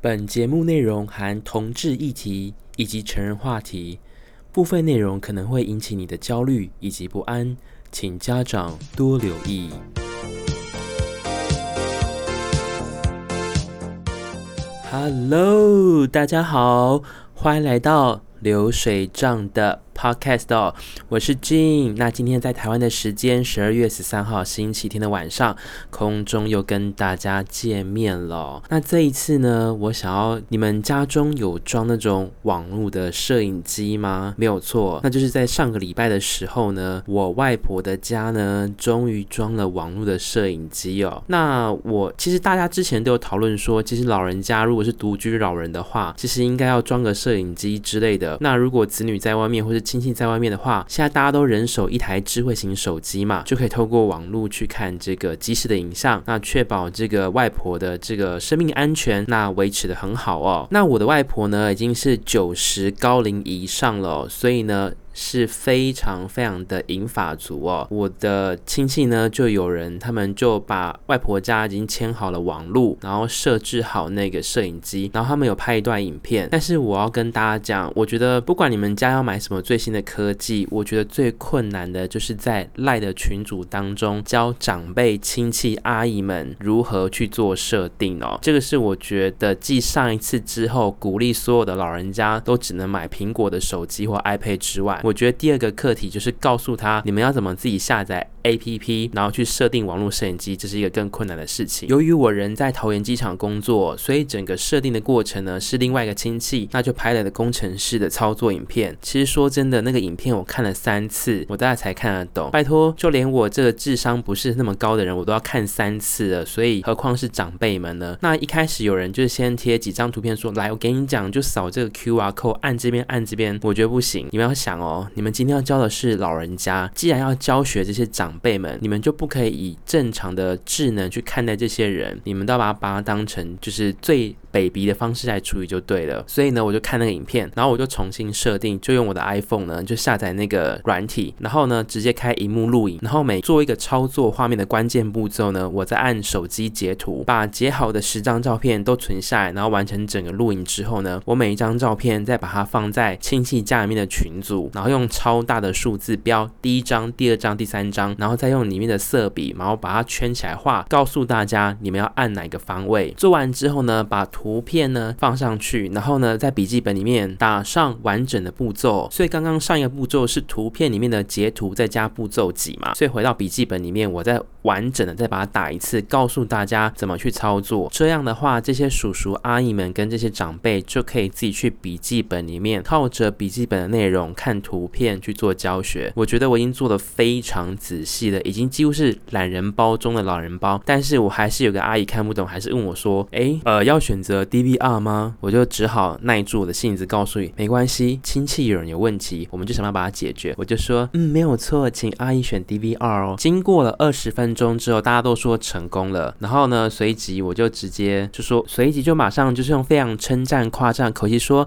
本节目内容含同志议题以及成人话题，部分内容可能会引起你的焦虑以及不安，请家长多留意。Hello，大家好，欢迎来到流水账的 Podcast 哦，我是 Jean。那今天在台湾的时间十二月十三号星期天的晚上，空中又跟大家见面了。那这一次呢，我想要你们家中有装那种网络的摄影机吗？没有错，那就是在上个礼拜的时候呢，我外婆的家呢，终于装了网络的摄影机哦。那我其实大家之前都有讨论说，其实老人家如果是独居老人的话，其实应该要装个摄影机之类的。那如果子女在外面或是亲戚在外面的话，现在大家都人手一台智慧型手机嘛，就可以透过网络去看这个即时的影像，那确保这个外婆的这个生命安全，那维持的很好哦。那我的外婆呢，已经是九十高龄以上了，所以呢。是非常非常的银发族哦，我的亲戚呢，就有人他们就把外婆家已经牵好了网路，然后设置好那个摄影机，然后他们有拍一段影片。但是我要跟大家讲，我觉得不管你们家要买什么最新的科技，我觉得最困难的就是在赖的群组当中教长辈亲戚阿姨们如何去做设定哦。这个是我觉得继上一次之后鼓励所有的老人家都只能买苹果的手机或 iPad 之外。我觉得第二个课题就是告诉他，你们要怎么自己下载 APP，然后去设定网络摄影机，这是一个更困难的事情。由于我人在桃园机场工作，所以整个设定的过程呢是另外一个亲戚，那就拍了的工程师的操作影片。其实说真的，那个影片我看了三次，我大概才看得懂。拜托，就连我这个智商不是那么高的人，我都要看三次了，所以何况是长辈们呢？那一开始有人就是先贴几张图片说，来，我给你讲，就扫这个 QR code，按这边，按这边。我觉得不行，你们要想哦。你们今天要教的是老人家，既然要教学这些长辈们，你们就不可以以正常的智能去看待这些人，你们都要把把它当成就是最。Baby 的方式来处理就对了，所以呢，我就看那个影片，然后我就重新设定，就用我的 iPhone 呢，就下载那个软体，然后呢，直接开荧幕录影，然后每做一个操作画面的关键步骤呢，我再按手机截图，把截好的十张照片都存下来，然后完成整个录影之后呢，我每一张照片再把它放在亲戚家里面的群组，然后用超大的数字标第一张、第二张、第三张，然后再用里面的色笔，然后把它圈起来画，告诉大家你们要按哪个方位。做完之后呢，把图图片呢放上去，然后呢在笔记本里面打上完整的步骤。所以刚刚上一个步骤是图片里面的截图再加步骤几嘛，所以回到笔记本里面，我再完整的再把它打一次，告诉大家怎么去操作。这样的话，这些叔叔阿姨们跟这些长辈就可以自己去笔记本里面靠着笔记本的内容看图片去做教学。我觉得我已经做得非常仔细了，已经几乎是懒人包中的老人包。但是我还是有个阿姨看不懂，还是问我说：“诶，呃，要选择择。” DVR 吗？我就只好耐住我的性子，告诉你没关系，亲戚有人有问题，我们就想办法把它解决。我就说，嗯，没有错，请阿姨选 DVR 哦。经过了二十分钟之后，大家都说成功了。然后呢，随即我就直接就说，随即就马上就是用非常称赞、夸赞口气说，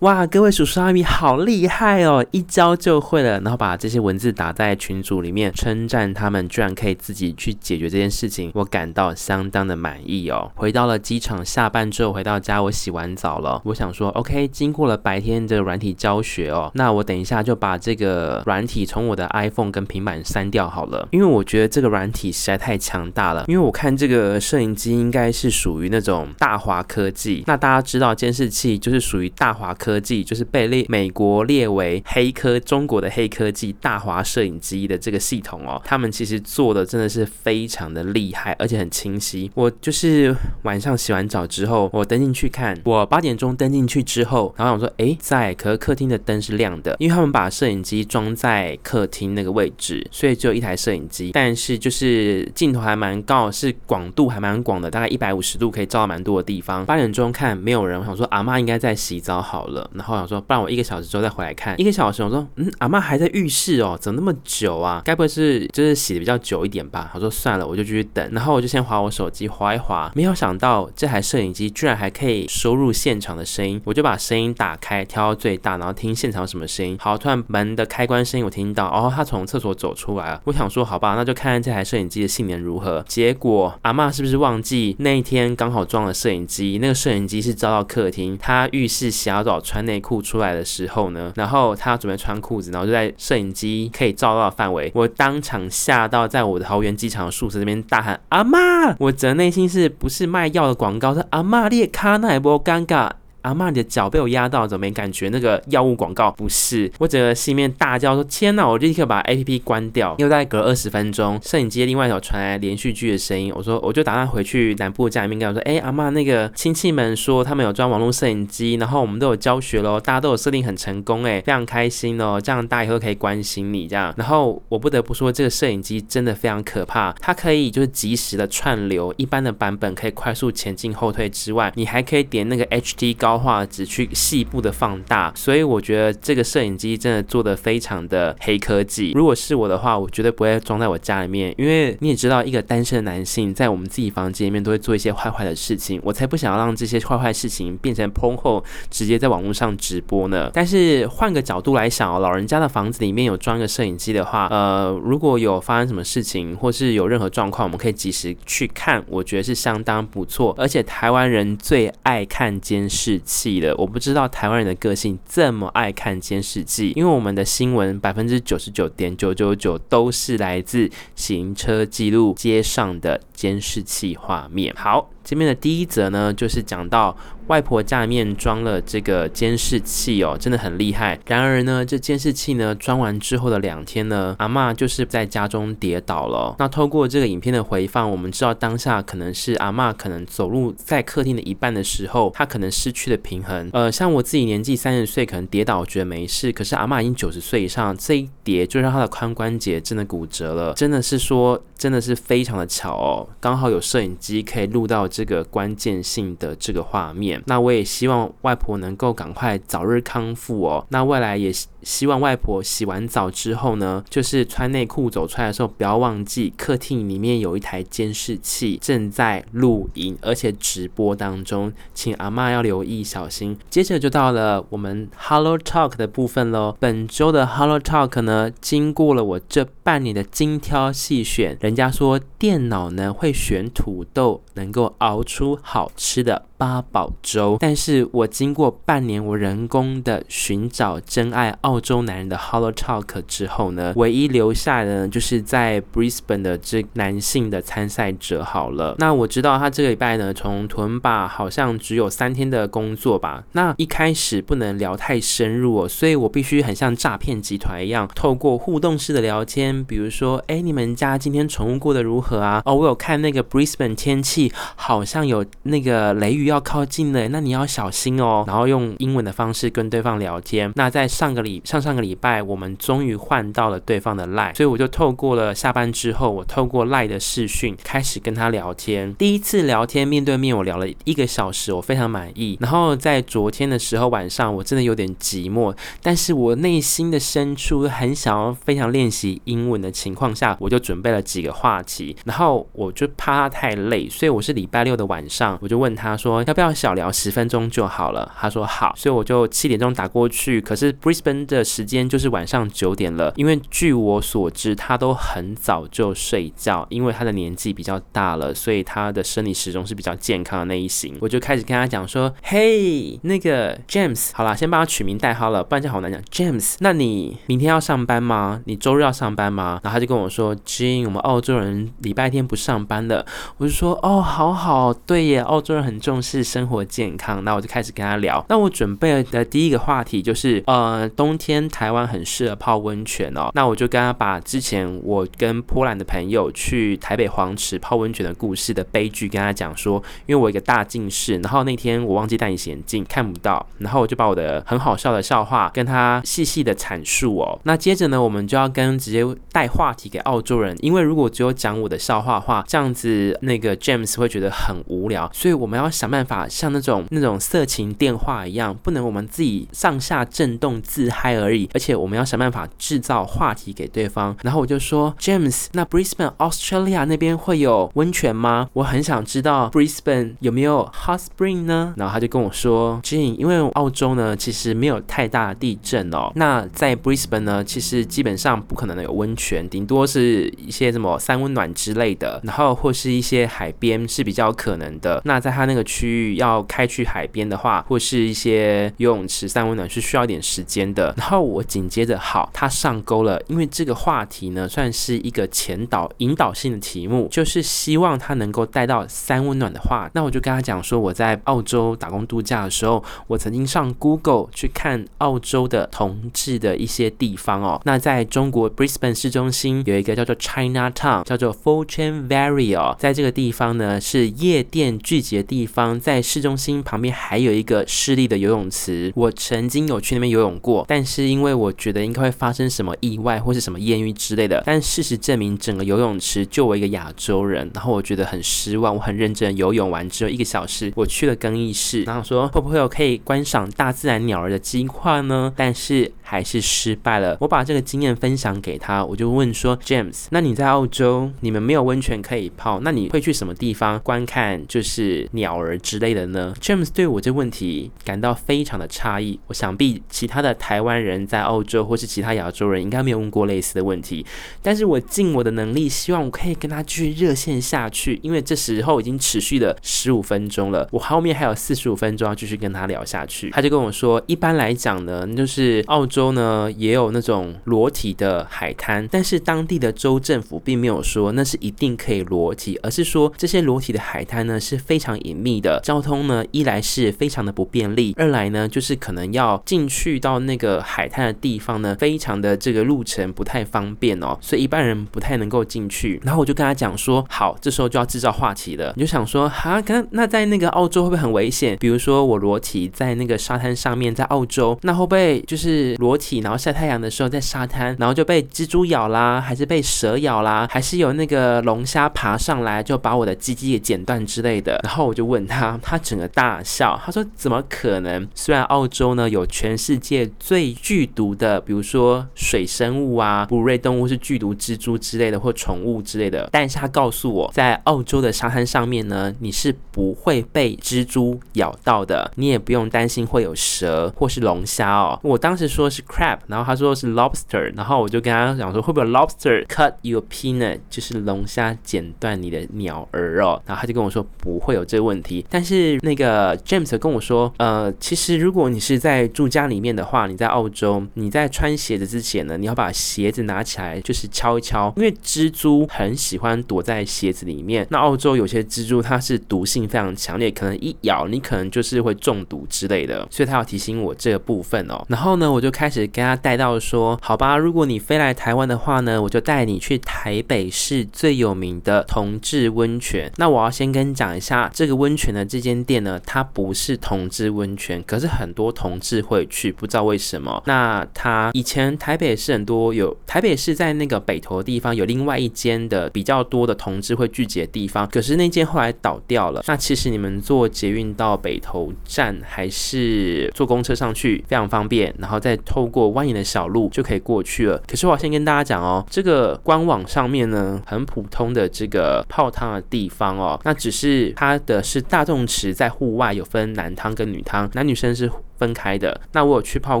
哇，各位叔叔阿姨好厉害哦，一教就会了。然后把这些文字打在群组里面，称赞他们居然可以自己去解决这件事情，我感到相当的满意哦。回到了机场下班之后。就回到家，我洗完澡了。我想说，OK，经过了白天的软体教学哦，那我等一下就把这个软体从我的 iPhone 跟平板删掉好了，因为我觉得这个软体实在太强大了。因为我看这个摄影机应该是属于那种大华科技，那大家知道监视器就是属于大华科技，就是被列美国列为黑科中国的黑科技大华摄影机的这个系统哦，他们其实做的真的是非常的厉害，而且很清晰。我就是晚上洗完澡之后。我登进去看，我八点钟登进去之后，然后我说，哎，在，可是客厅的灯是亮的，因为他们把摄影机装在客厅那个位置，所以只有一台摄影机，但是就是镜头还蛮高，是广度还蛮广的，大概一百五十度可以照到蛮多的地方。八点钟看没有人，我想说阿妈应该在洗澡好了，然后想说，不然我一个小时之后再回来看。一个小时，我说，嗯，阿妈还在浴室哦，怎么那么久啊？该不会是就是洗的比较久一点吧？我说算了，我就继续等，然后我就先划我手机划一划，没有想到这台摄影机。居然还可以收入现场的声音，我就把声音打开，调到最大，然后听现场什么声音。好，突然门的开关声音我听到，哦，他从厕所走出来了。我想说，好吧，那就看看这台摄影机的性能如何。结果阿嬷是不是忘记那一天刚好装了摄影机？那个摄影机是照到客厅，他浴室洗澡穿内裤出来的时候呢，然后他准备穿裤子，然后就在摄影机可以照到的范围，我当场吓到，在我的桃园机场宿舍这边大喊阿嬷，我的内心是不是卖药的广告？是阿嬷，你的卡那也不尴尬。阿嬷，你的脚被我压到，怎么没感觉？那个药物广告不是，我整个心里面大叫说：“天哪！”我立刻把 APP 关掉。又在隔二十分钟，摄影机另外一头传来连续剧的声音。我说：“我就打算回去南部家里面跟我说：‘哎、阿嬷，那个亲戚们说他们有装网络摄影机，然后我们都有教学喽，大家都有设定很成功，哎，非常开心哦。这样大家以后可以关心你这样。然后我不得不说，这个摄影机真的非常可怕，它可以就是及时的串流，一般的版本可以快速前进后退之外，你还可以点那个 HD 高画质去。细部的放大，所以我觉得这个摄影机真的做得非常的黑科技。如果是我的话，我绝对不会装在我家里面，因为你也知道，一个单身的男性在我们自己房间里面都会做一些坏坏的事情，我才不想要让这些坏坏事情变成 PO 后直接在网络上直播呢。但是换个角度来想，老人家的房子里面有装个摄影机的话，呃，如果有发生什么事情或是有任何状况，我们可以及时去看，我觉得是相当不错。而且台湾人最爱看监视气的，我不。知道台湾人的个性这么爱看监视器，因为我们的新闻百分之九十九点九九九都是来自行车记录街上的监视器画面。好。这边的第一则呢，就是讲到外婆家里面装了这个监视器哦，真的很厉害。然而呢，这监视器呢装完之后的两天呢，阿嬷就是在家中跌倒了。那透过这个影片的回放，我们知道当下可能是阿嬷可能走路在客厅的一半的时候，她可能失去了平衡。呃，像我自己年纪三十岁，可能跌倒觉得没事，可是阿嬷已经九十岁以上，这一跌就让她的髋关节真的骨折了。真的是说，真的是非常的巧哦，刚好有摄影机可以录到。这个关键性的这个画面，那我也希望外婆能够赶快早日康复哦。那未来也希望外婆洗完澡之后呢，就是穿内裤走出来的时候，不要忘记客厅里面有一台监视器正在录影，而且直播当中，请阿嬷要留意小心。接着就到了我们 Hello Talk 的部分喽。本周的 Hello Talk 呢，经过了我这半年的精挑细选，人家说电脑呢会选土豆，能够。熬出好吃的八宝粥，但是我经过半年我人工的寻找真爱澳洲男人的 Hello Talk 之后呢，唯一留下的呢，就是在 Brisbane 的这男性的参赛者好了。那我知道他这个礼拜呢，从屯巴好像只有三天的工作吧。那一开始不能聊太深入哦，所以我必须很像诈骗集团一样，透过互动式的聊天，比如说，哎，你们家今天宠物过得如何啊？哦，我有看那个 Brisbane 天气好像有那个雷雨。要靠近了，那你要小心哦。然后用英文的方式跟对方聊天。那在上个礼上上个礼拜，我们终于换到了对方的 Lie，所以我就透过了下班之后，我透过 Lie 的视讯开始跟他聊天。第一次聊天面对面，我聊了一个小时，我非常满意。然后在昨天的时候晚上，我真的有点寂寞，但是我内心的深处很想要非常练习英文的情况下，我就准备了几个话题。然后我就怕他太累，所以我是礼拜六的晚上，我就问他说。要不要小聊十分钟就好了？他说好，所以我就七点钟打过去。可是 Brisbane 的时间就是晚上九点了，因为据我所知，他都很早就睡觉，因为他的年纪比较大了，所以他的生理时钟是比较健康的那一型。我就开始跟他讲说：“嘿，那个 James，好啦，先帮他取名代号了，不然这好难讲。James，那你明天要上班吗？你周日要上班吗？”然后他就跟我说：“Jean，我们澳洲人礼拜天不上班的。”我就说：“哦，好好，对耶，澳洲人很重视。”生活健康，那我就开始跟他聊。那我准备的第一个话题就是，呃，冬天台湾很适合泡温泉哦。那我就跟他把之前我跟波兰的朋友去台北黄池泡温泉的故事的悲剧跟他讲说，因为我一个大近视，然后那天我忘记戴隐形眼镜看不到，然后我就把我的很好笑的笑话跟他细细的阐述哦。那接着呢，我们就要跟直接带话题给澳洲人，因为如果只有讲我的笑话话，这样子那个 James 会觉得很无聊，所以我们要想办法像那种那种色情电话一样，不能我们自己上下震动自嗨而已，而且我们要想办法制造话题给对方。然后我就说，James，那 Brisbane Australia 那边会有温泉吗？我很想知道 Brisbane 有没有 hot spring 呢？然后他就跟我说，Jane，因为澳洲呢其实没有太大地震哦，那在 Brisbane 呢其实基本上不可能有温泉，顶多是一些什么三温暖之类的，然后或是一些海边是比较可能的。那在他那个区域要开去海边的话，或是一些游泳池三温暖是需要一点时间的。然后我紧接着好，他上钩了，因为这个话题呢算是一个前导引导性的题目，就是希望他能够带到三温暖的话。那我就跟他讲说，我在澳洲打工度假的时候，我曾经上 Google 去看澳洲的同志的一些地方哦。那在中国 Brisbane 市中心有一个叫做 China Town，叫做 Fortune Valley 哦，在这个地方呢是夜店聚集的地方，在市中心旁边还有一个市立的游泳池。我曾经有去那边游泳过，但是因为我觉得应该会发生什么意外或是什么艳遇之类的，但事实证明整个游泳池就我一个亚洲人，然后我觉得很失望。我很认真游泳完之后一个小时，我去了更衣室，然后说会不会有可以观赏大自然鸟儿的机会呢？但是还是失败了。我把这个经验分享给他，我就问说，James，那你在澳洲，你们没有温泉可以泡，那你会去什么地方观看就是鸟儿之类的呢？James 对我这问题感到非常的诧异。我想必其他的台湾人在澳洲或是其他亚洲人应该没有问过类似的问题，但是我尽我的能力，希望我可以跟他继续热线下去，因为这时候已经持续了十五分钟了，我后面还有四十五分钟要继续跟他聊下去。他就跟我说，一般来讲呢，就是澳洲。呢也有那种裸体的海滩，但是当地的州政府并没有说那是一定可以裸体，而是说这些裸体的海滩呢是非常隐秘的，交通呢一来是非常的不便利，二来呢就是可能要进去到那个海滩的地方呢，非常的这个路程不太方便哦，所以一般人不太能够进去。然后我就跟他讲说，好，这时候就要制造话题了，你就想说，哈，那那在那个澳洲会不会很危险？比如说我裸体在那个沙滩上面，在澳洲，那会不会就是裸？裸体，然后晒太阳的时候在沙滩，然后就被蜘蛛咬啦，还是被蛇咬啦，还是有那个龙虾爬上来就把我的鸡鸡给剪断之类的。然后我就问他，他整个大笑，他说怎么可能？虽然澳洲呢有全世界最剧毒的，比如说水生物啊，哺乳类动物是剧毒蜘蛛之类的或宠物之类的，但是他告诉我在澳洲的沙滩上面呢，你是不会被蜘蛛咬到的，你也不用担心会有蛇或是龙虾哦。我当时说是。crab，然后他说是 lobster，然后我就跟他讲说会不会 lobster cut your peanut，就是龙虾剪断你的鸟儿哦，然后他就跟我说不会有这个问题，但是那个 James 跟我说，呃，其实如果你是在住家里面的话，你在澳洲，你在穿鞋子之前呢，你要把鞋子拿起来，就是敲一敲，因为蜘蛛很喜欢躲在鞋子里面。那澳洲有些蜘蛛它是毒性非常强烈，可能一咬你可能就是会中毒之类的，所以他要提醒我这个部分哦。然后呢，我就开始。跟他带到说，好吧，如果你飞来台湾的话呢，我就带你去台北市最有名的同志温泉。那我要先跟你讲一下，这个温泉的这间店呢，它不是同志温泉，可是很多同志会去，不知道为什么。那他以前台北市很多有台北市在那个北投的地方有另外一间的比较多的同志会聚集的地方，可是那间后来倒掉了。那其实你们坐捷运到北投站还是坐公车上去非常方便，然后再。透过蜿蜒的小路就可以过去了。可是我要先跟大家讲哦，这个官网上面呢，很普通的这个泡汤的地方哦，那只是它的是大众池，在户外有分男汤跟女汤，男女生是分开的。那我有去泡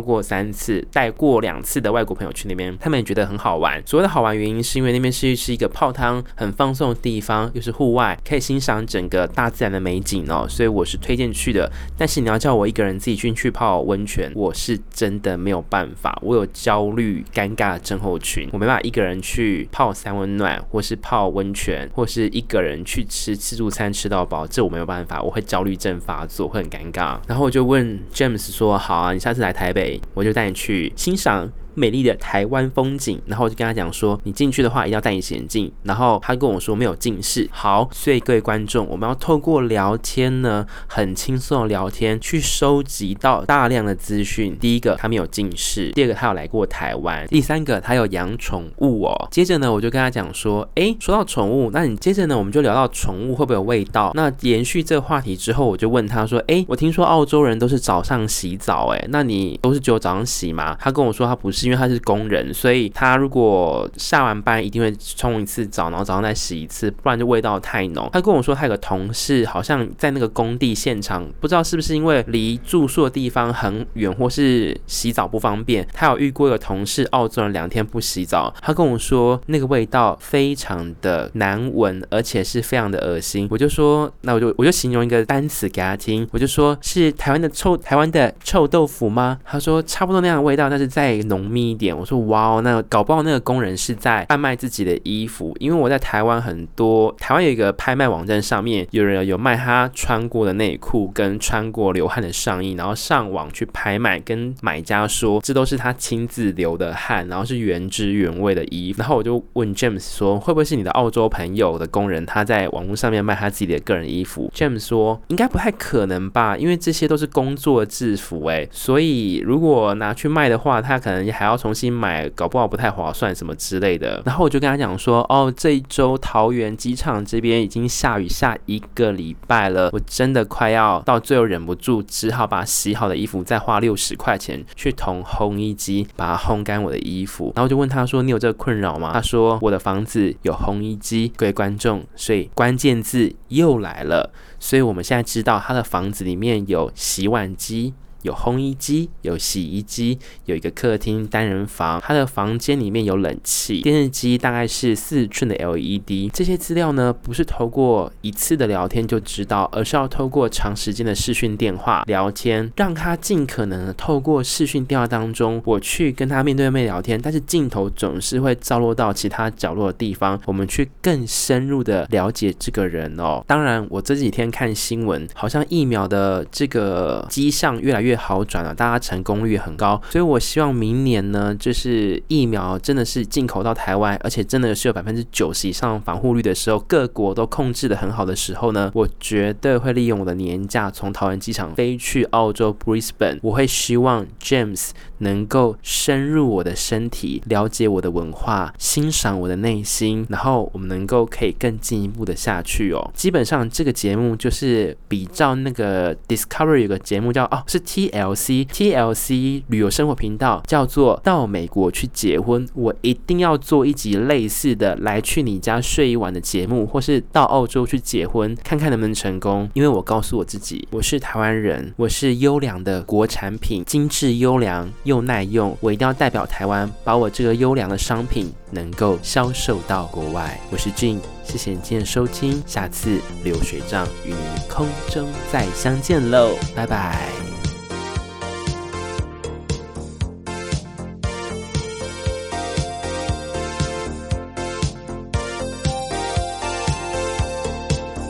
过三次，带过两次的外国朋友去那边，他们也觉得很好玩。所谓的好玩原因是因为那边是是一个泡汤很放松的地方，又是户外，可以欣赏整个大自然的美景哦，所以我是推荐去的。但是你要叫我一个人自己进去泡温泉，我是真的没有办法，我有焦虑尴尬症候群，我没办法一个人去泡三温暖，或是泡温泉，或是一个人去吃自助餐吃到饱，这我没有办法，我会焦虑症发作，会很尴尬。然后我就问 James。说好啊，你下次来台北，我就带你去欣赏美丽的台湾风景。然后我就跟他讲说，你进去的话一定要戴隐形眼镜。然后他跟我说没有近视。好，所以各位观众，我们要透过聊天呢，很轻松的聊天，去收集到大量的资讯。第一个，他没有近视；第二个，他有来过台湾；第三个，他有养宠物哦。接着呢，我就跟他讲说，诶，说到宠物，那你接着呢，我们就聊到宠物会不会有味道？那延续这个话题之后，我就问他说，诶，我听说澳洲人都是早上洗澡，诶，那你都是只有早上洗吗？他跟我说他不是，因为他是工人，所以他如果下完班一定会冲一次澡，然后早上再洗一次，不然就味道太浓。他跟我说他有个同事好像在那个工地现场，不知道是不是因为离住宿的地方很远，或是洗澡不方便，他有遇过一个同事澳洲人两天不洗澡，他跟我说那个味道非常的难闻，而且是非常的恶心。我就说，那我就我就形容一个单词给他听，我就说是台湾的臭台湾的臭豆腐吗？他说差不多那样的味道，但是再浓密一点。我说哇哦，那搞不好那个工人是在贩卖自己的衣服，因为我在台湾很多，台湾有一个拍卖网站上面有人有卖他穿过的内裤跟穿过流汗的上衣，然后上网去拍卖，跟买家说这都是他亲自流的汗，然后是原汁原味的衣服。然后我就问 James 说，会不会是你的澳洲朋友的工人他在网络上面卖他自己的个人衣服？James 说应该不太可能吧，因为这些都是工作制服哎，所以如果拿去卖的话，他可能还还要重新买，搞不好不太划算什么之类的。然后我就跟他讲说，哦，这一周桃园机场这边已经下雨下一个礼拜了，我真的快要到最后忍不住，只好把洗好的衣服再花六十块钱去同烘衣机把它烘干我的衣服。然后我就问他说，你有这个困扰吗？他说我的房子有烘衣机。各位观众，所以关键字又来了，所以我们现在知道他的房子里面有洗碗机。有烘衣机，有洗衣机，有一个客厅单人房，他的房间里面有冷气，电视机大概是四寸的 LED。这些资料呢，不是透过一次的聊天就知道，而是要透过长时间的视讯电话聊天，让他尽可能透过视讯电话当中，我去跟他面对面聊天，但是镜头总是会照落到其他角落的地方，我们去更深入的了解这个人哦。当然，我这几天看新闻，好像疫苗的这个迹象越来越。好转了，大家成功率很高，所以我希望明年呢，就是疫苗真的是进口到台湾，而且真的是有百分之九十以上防护率的时候，各国都控制的很好的时候呢，我绝对会利用我的年假从桃园机场飞去澳洲 Brisbane，我会希望 James 能够深入我的身体，了解我的文化，欣赏我的内心，然后我们能够可以更进一步的下去哦。基本上这个节目就是比照那个 Discovery 有个节目叫哦是 T。TLC TLC 旅游生活频道叫做到美国去结婚，我一定要做一集类似的来去你家睡一晚的节目，或是到澳洲去结婚，看看能不能成功。因为我告诉我自己，我是台湾人，我是优良的国产品，精致优良又耐用，我一定要代表台湾，把我这个优良的商品能够销售到国外。我是俊谢谢你今天的收听，下次流水账与你空中再相见喽，拜拜。